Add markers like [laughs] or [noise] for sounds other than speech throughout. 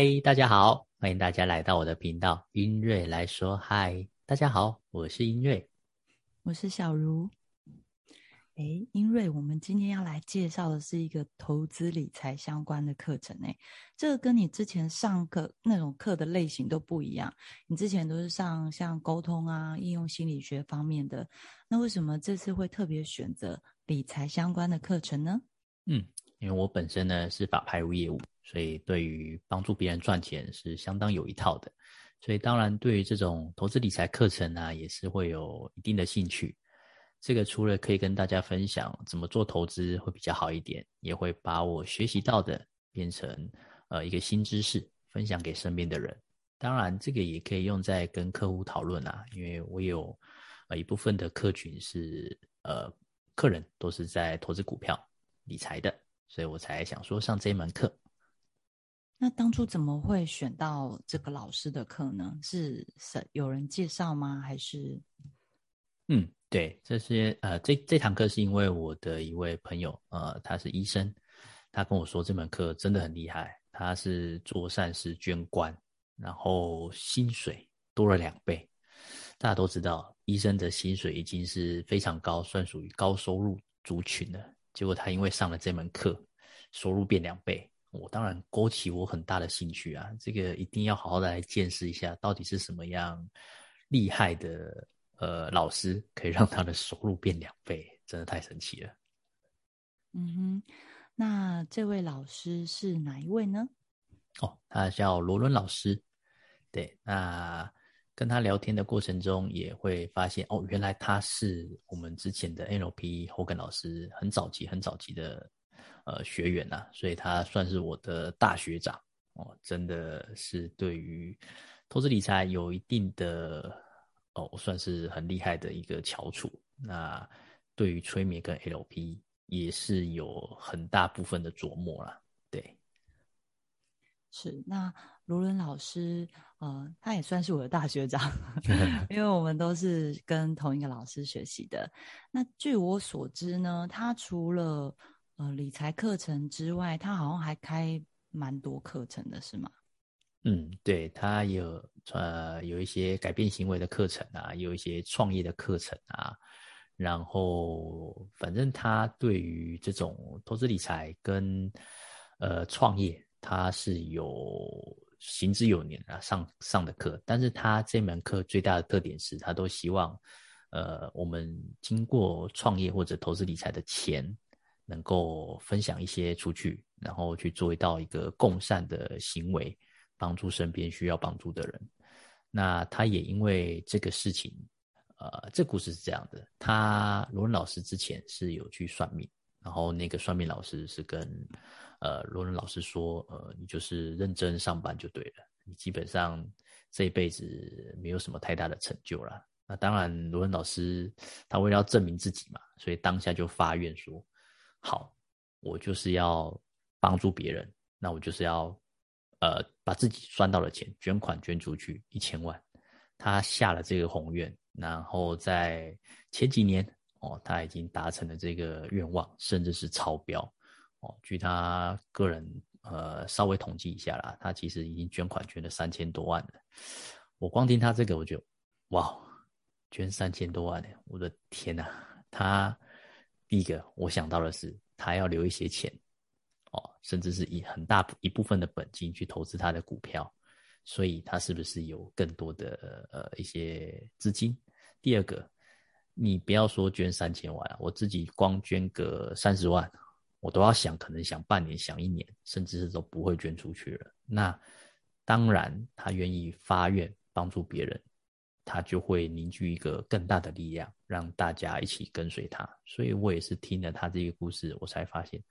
嗨，大家好，欢迎大家来到我的频道，音瑞来说嗨，大家好，我是音瑞，我是小茹。哎，英瑞，我们今天要来介绍的是一个投资理财相关的课程。哎，这个跟你之前上课那种课的类型都不一样。你之前都是上像沟通啊、应用心理学方面的，那为什么这次会特别选择理财相关的课程呢？嗯，因为我本身呢是法拍屋业务，所以对于帮助别人赚钱是相当有一套的。所以当然对于这种投资理财课程呢，也是会有一定的兴趣。这个除了可以跟大家分享怎么做投资会比较好一点，也会把我学习到的变成呃一个新知识，分享给身边的人。当然，这个也可以用在跟客户讨论啊，因为我有呃一部分的客群是呃客人都是在投资股票理财的，所以我才想说上这一门课。那当初怎么会选到这个老师的课呢？是是有人介绍吗？还是？嗯，对，这些呃，这这堂课是因为我的一位朋友，呃，他是医生，他跟我说这门课真的很厉害，他是做善事捐官，然后薪水多了两倍。大家都知道，医生的薪水已经是非常高，算属于高收入族群了。结果他因为上了这门课，收入变两倍，我当然勾起我很大的兴趣啊，这个一定要好好的来见识一下，到底是什么样厉害的。呃，老师可以让他的收入变两倍，真的太神奇了。嗯哼，那这位老师是哪一位呢？哦，他叫罗伦老师。对，那跟他聊天的过程中，也会发现哦，原来他是我们之前的 NLP Hogan 老师很早期、很早期的呃学员呐，所以他算是我的大学长哦，真的是对于投资理财有一定的。哦，算是很厉害的一个翘楚。那对于催眠跟 LP 也是有很大部分的琢磨了。对，是。那卢伦老师，呃，他也算是我的大学长，[laughs] 因为我们都是跟同一个老师学习的。那据我所知呢，他除了呃理财课程之外，他好像还开蛮多课程的，是吗？嗯，对他有呃有一些改变行为的课程啊，有一些创业的课程啊，然后反正他对于这种投资理财跟呃创业，他是有行之有年啊上上的课，但是他这门课最大的特点是他都希望呃我们经过创业或者投资理财的钱，能够分享一些出去，然后去做到一个共善的行为。帮助身边需要帮助的人，那他也因为这个事情，呃，这故事是这样的：他罗伦老师之前是有去算命，然后那个算命老师是跟呃罗伦老师说，呃，你就是认真上班就对了，你基本上这一辈子没有什么太大的成就了。那当然，罗伦老师他为了要证明自己嘛，所以当下就发愿说：好，我就是要帮助别人，那我就是要。呃，把自己赚到的钱捐款捐出去一千万，他下了这个宏愿，然后在前几年哦，他已经达成了这个愿望，甚至是超标哦。据他个人呃稍微统计一下啦，他其实已经捐款捐了三千多万了。我光听他这个，我就哇，捐三千多万呢！我的天呐，他第一个我想到的是，他要留一些钱。哦，甚至是以很大一部分的本金去投资他的股票，所以他是不是有更多的呃一些资金？第二个，你不要说捐三千万，我自己光捐个三十万，我都要想，可能想半年、想一年，甚至是都不会捐出去了。那当然，他愿意发愿帮助别人，他就会凝聚一个更大的力量，让大家一起跟随他。所以我也是听了他这个故事，我才发现。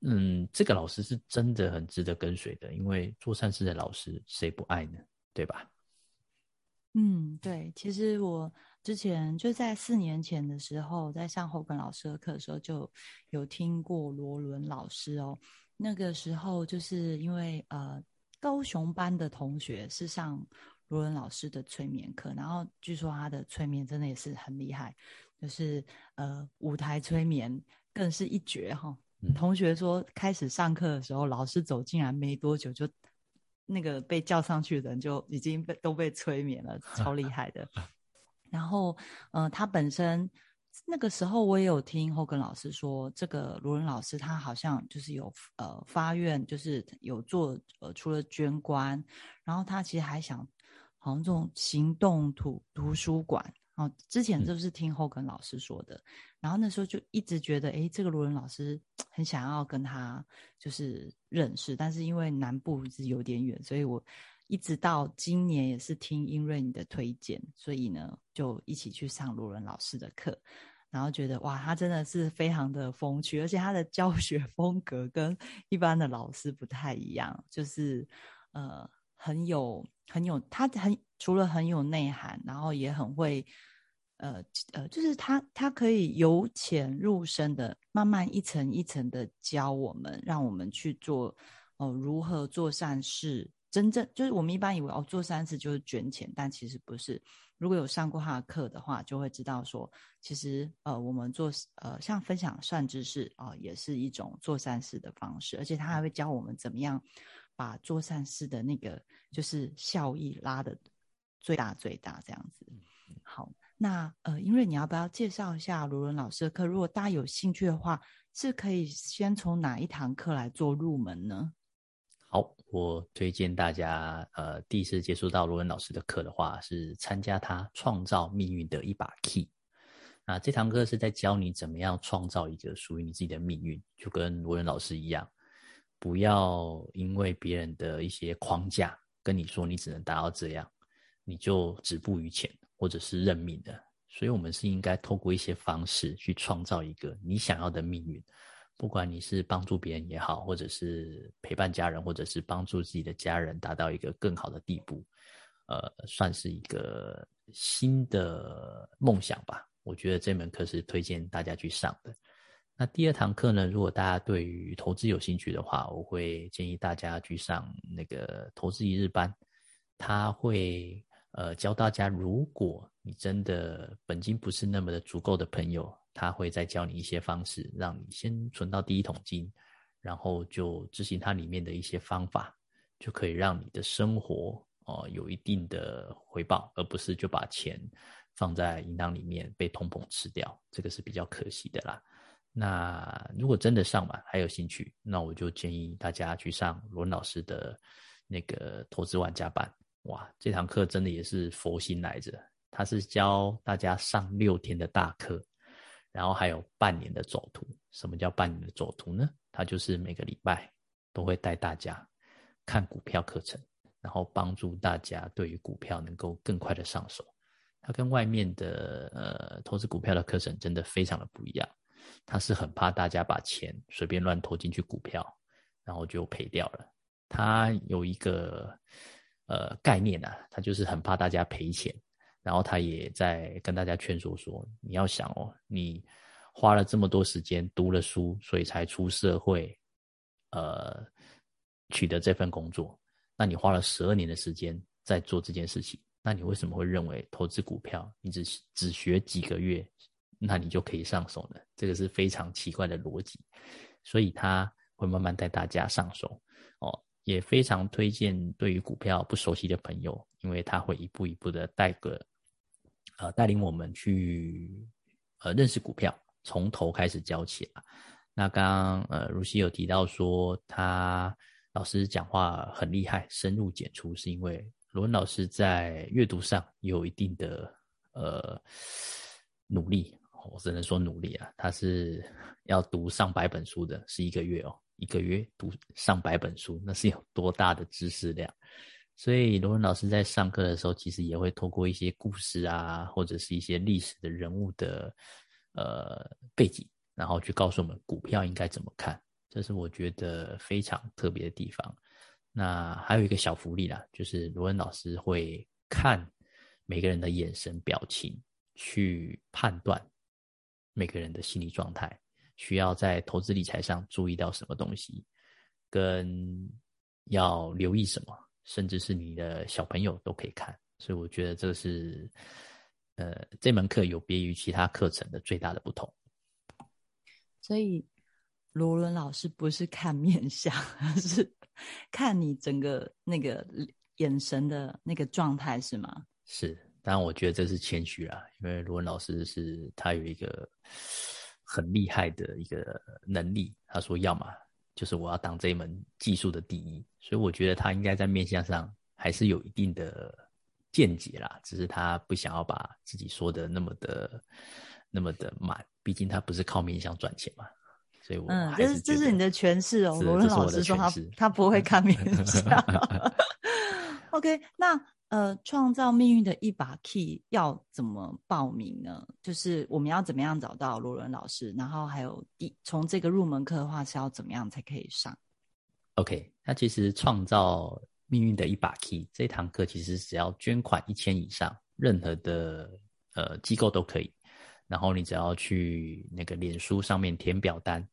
嗯，这个老师是真的很值得跟随的，因为做善事的老师谁不爱呢？对吧？嗯，对。其实我之前就在四年前的时候，在上后根老师的课的时候，就有听过罗伦老师哦。那个时候就是因为呃，高雄班的同学是上罗伦老师的催眠课，然后据说他的催眠真的也是很厉害，就是呃，舞台催眠更是一绝哈。同学说，开始上课的时候，老师走进来没多久，就那个被叫上去的人就已经被都被催眠了，超厉害的。[laughs] 然后，嗯，他本身那个时候我也有听后跟老师说，这个罗伦老师他好像就是有呃发愿，就是有做呃除了捐官，然后他其实还想好像这种行动图图书馆。哦，之前就是听后跟老师说的，然后那时候就一直觉得，哎，这个罗伦老师很想要跟他就是认识，但是因为南部是有点远，所以我一直到今年也是听英瑞你的推荐，所以呢就一起去上罗伦老师的课，然后觉得哇，他真的是非常的风趣，而且他的教学风格跟一般的老师不太一样，就是呃。很有很有，他很除了很有内涵，然后也很会，呃呃，就是他他可以由浅入深的，慢慢一层一层的教我们，让我们去做哦，如何做善事。真正就是我们一般以为哦，做善事就是捐钱，但其实不是。如果有上过他的课的话，就会知道说，其实呃，我们做呃像分享善知识啊，也是一种做善事的方式，而且他还会教我们怎么样。把做善事的那个就是效益拉的最大最大这样子。好，那呃，因为你要不要介绍一下罗伦老师的课？如果大家有兴趣的话，是可以先从哪一堂课来做入门呢？好，我推荐大家呃，第一次接触到罗伦老师的课的话，是参加他创造命运的一把 key。那这堂课是在教你怎么样创造一个属于你自己的命运，就跟罗伦老师一样。不要因为别人的一些框架跟你说你只能达到这样，你就止步于前或者是认命的。所以，我们是应该透过一些方式去创造一个你想要的命运。不管你是帮助别人也好，或者是陪伴家人，或者是帮助自己的家人达到一个更好的地步，呃，算是一个新的梦想吧。我觉得这门课是推荐大家去上的。那第二堂课呢？如果大家对于投资有兴趣的话，我会建议大家去上那个投资一日班。他会呃教大家，如果你真的本金不是那么的足够的朋友，他会再教你一些方式，让你先存到第一桶金，然后就执行它里面的一些方法，就可以让你的生活哦有一定的回报，而不是就把钱放在银行里面被通膨吃掉，这个是比较可惜的啦。那如果真的上完还有兴趣，那我就建议大家去上罗老师的那个投资玩家班。哇，这堂课真的也是佛心来着。他是教大家上六天的大课，然后还有半年的走图。什么叫半年的走图呢？他就是每个礼拜都会带大家看股票课程，然后帮助大家对于股票能够更快的上手。他跟外面的呃投资股票的课程真的非常的不一样。他是很怕大家把钱随便乱投进去股票，然后就赔掉了。他有一个呃概念啊，他就是很怕大家赔钱，然后他也在跟大家劝说说：你要想哦，你花了这么多时间读了书，所以才出社会，呃，取得这份工作。那你花了十二年的时间在做这件事情，那你为什么会认为投资股票你只只学几个月？那你就可以上手了，这个是非常奇怪的逻辑，所以他会慢慢带大家上手哦，也非常推荐对于股票不熟悉的朋友，因为他会一步一步的带个，呃，带领我们去呃认识股票，从头开始教起啊。那刚刚呃如西有提到说他老师讲话很厉害，深入简出，是因为罗文老师在阅读上有一定的呃努力。我只能说努力啊，他是要读上百本书的，是一个月哦，一个月读上百本书，那是有多大的知识量？所以罗文老师在上课的时候，其实也会透过一些故事啊，或者是一些历史的人物的呃背景，然后去告诉我们股票应该怎么看，这是我觉得非常特别的地方。那还有一个小福利啦，就是罗文老师会看每个人的眼神表情去判断。每个人的心理状态需要在投资理财上注意到什么东西，跟要留意什么，甚至是你的小朋友都可以看。所以我觉得这是，呃，这门课有别于其他课程的最大的不同。所以罗伦老师不是看面相，而是看你整个那个眼神的那个状态，是吗？是，当然我觉得这是谦虚啦，因为罗文老师是他有一个很厉害的一个能力，他说要么就是我要当这一门技术的第一，所以我觉得他应该在面相上还是有一定的见解啦，只是他不想要把自己说的那么的那么的满，毕竟他不是靠面相赚钱嘛。所以我，嗯，这是这是你的诠释哦。罗伦老师说他他不会看面 [laughs] 相。OK，那呃，创造命运的一把 key 要怎么报名呢？就是我们要怎么样找到罗伦老师？然后还有第从这个入门课的话是要怎么样才可以上？OK，那其实创造命运的一把 key 这堂课其实只要捐款一千以上，任何的呃机构都可以。然后你只要去那个脸书上面填表单。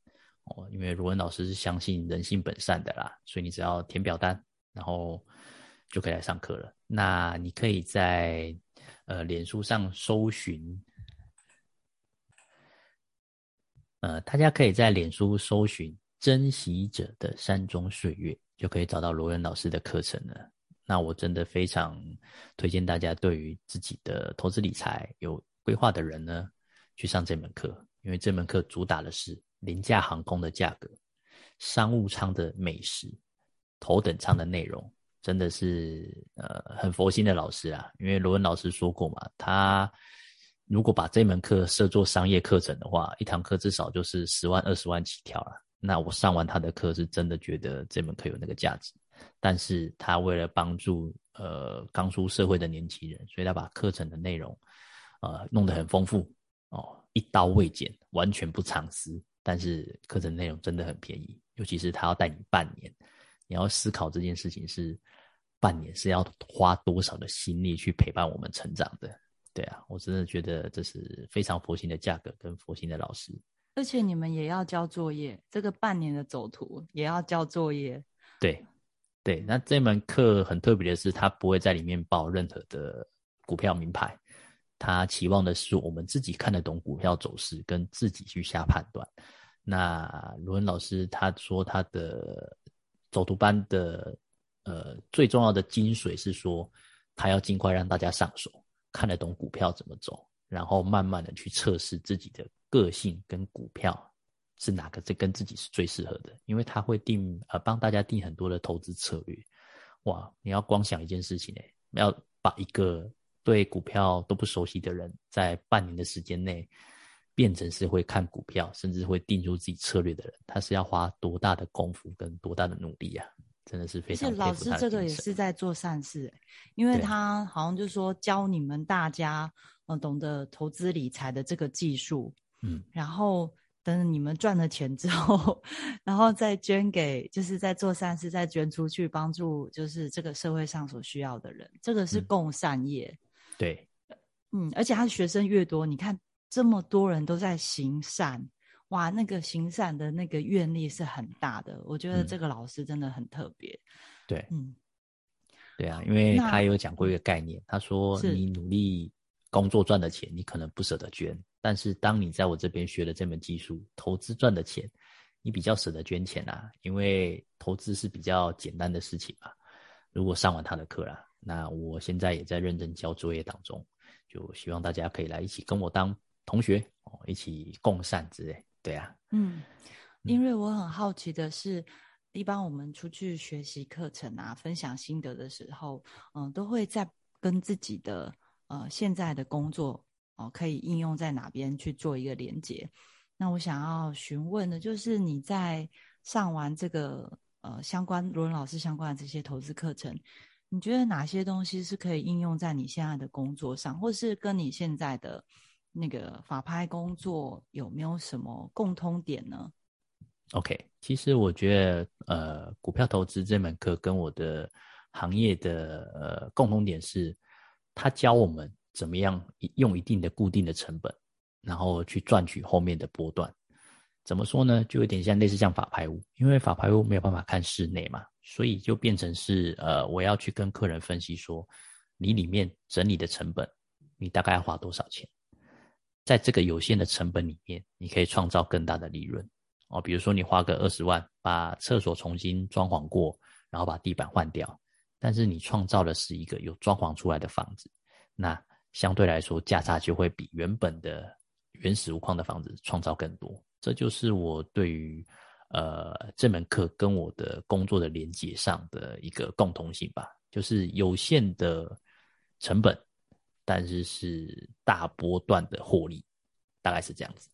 哦，因为罗文老师是相信人性本善的啦，所以你只要填表单，然后就可以来上课了。那你可以在呃脸书上搜寻，呃，大家可以在脸书搜寻“珍惜者的山中岁月”，就可以找到罗文老师的课程了。那我真的非常推荐大家，对于自己的投资理财有规划的人呢，去上这门课，因为这门课主打的是。廉价航空的价格，商务舱的美食，头等舱的内容，真的是呃很佛心的老师啊。因为罗文老师说过嘛，他如果把这门课设作商业课程的话，一堂课至少就是十万二十万起跳了。那我上完他的课，是真的觉得这门课有那个价值。但是他为了帮助呃刚出社会的年轻人，所以他把课程的内容呃弄得很丰富哦，一刀未剪，完全不藏私。但是课程内容真的很便宜，尤其是他要带你半年，你要思考这件事情是半年是要花多少的心力去陪伴我们成长的。对啊，我真的觉得这是非常佛心的价格跟佛心的老师。而且你们也要交作业，这个半年的走图也要交作业。对，对，那这门课很特别的是，他不会在里面报任何的股票名牌。他期望的是我们自己看得懂股票走势，跟自己去下判断。那罗文老师他说他的走读班的呃最重要的精髓是说，他要尽快让大家上手，看得懂股票怎么走，然后慢慢的去测试自己的个性跟股票是哪个这跟自己是最适合的。因为他会定呃帮大家定很多的投资策略。哇，你要光想一件事情哎，要把一个对股票都不熟悉的人，在半年的时间内变成是会看股票，甚至会定出自己策略的人，他是要花多大的功夫跟多大的努力啊！真的是非常。而且老师这个也是在做善事，因为他好像就是说教你们大家，呃，懂得投资理财的这个技术，嗯，然后等你们赚了钱之后，[laughs] 然后再捐给，就是在做善事，再捐出去帮助，就是这个社会上所需要的人，这个是共善业。对，嗯，而且他学生越多，你看这么多人都在行善，哇，那个行善的那个愿力是很大的。我觉得这个老师真的很特别。对，嗯，对啊，因为他有讲过一个概念，他说你努力工作赚的钱，你可能不舍得捐，但是当你在我这边学了这门技术，投资赚的钱，你比较舍得捐钱啊，因为投资是比较简单的事情嘛。如果上完他的课啦。那我现在也在认真交作业当中，就希望大家可以来一起跟我当同学哦，一起共善之类。对啊，嗯，因为我很好奇的是，一般我们出去学习课程啊，分享心得的时候，嗯，都会在跟自己的呃现在的工作哦，可以应用在哪边去做一个连接。那我想要询问的就是，你在上完这个呃相关罗文老师相关的这些投资课程。你觉得哪些东西是可以应用在你现在的工作上，或是跟你现在的那个法拍工作有没有什么共通点呢？OK，其实我觉得，呃，股票投资这门课跟我的行业的呃共通点是，他教我们怎么样用一定的固定的成本，然后去赚取后面的波段。怎么说呢？就有点像类似像法拍屋，因为法拍屋没有办法看室内嘛，所以就变成是呃，我要去跟客人分析说，你里面整理的成本，你大概要花多少钱？在这个有限的成本里面，你可以创造更大的利润。哦，比如说你花个二十万把厕所重新装潢过，然后把地板换掉，但是你创造的是一个有装潢出来的房子，那相对来说价差就会比原本的原始无框的房子创造更多。这就是我对于呃这门课跟我的工作的连接上的一个共同性吧，就是有限的成本，但是是大波段的获利，大概是这样子。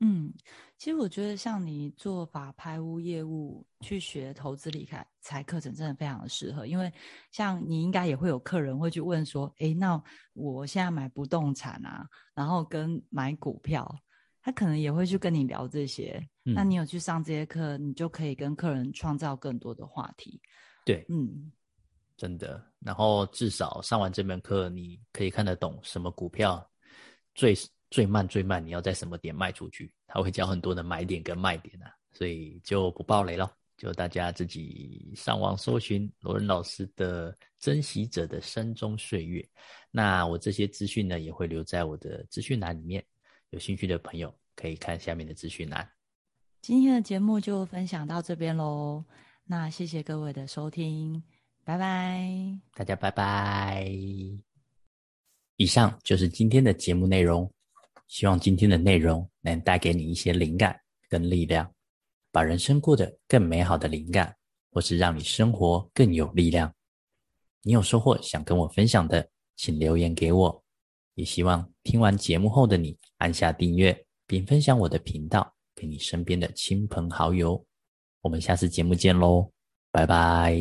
嗯，其实我觉得像你做法拍屋业务去学投资理财课程，真的非常的适合。因为像你应该也会有客人会去问说：“诶，那我现在买不动产啊，然后跟买股票，他可能也会去跟你聊这些。那你有去上这些课，你就可以跟客人创造更多的话题。对，嗯，真的。然后至少上完这门课，你可以看得懂什么股票最。最慢最慢，你要在什么点卖出去？他会教很多的买点跟卖点啊，所以就不爆雷了，就大家自己上网搜寻罗仁老师的《珍惜者的山中岁月》。那我这些资讯呢，也会留在我的资讯栏里面，有兴趣的朋友可以看下面的资讯栏。今天的节目就分享到这边喽，那谢谢各位的收听，拜拜，大家拜拜。以上就是今天的节目内容。希望今天的内容能带给你一些灵感跟力量，把人生过得更美好的灵感，或是让你生活更有力量。你有收获想跟我分享的，请留言给我。也希望听完节目后的你按下订阅，并分享我的频道给你身边的亲朋好友。我们下次节目见喽，拜拜。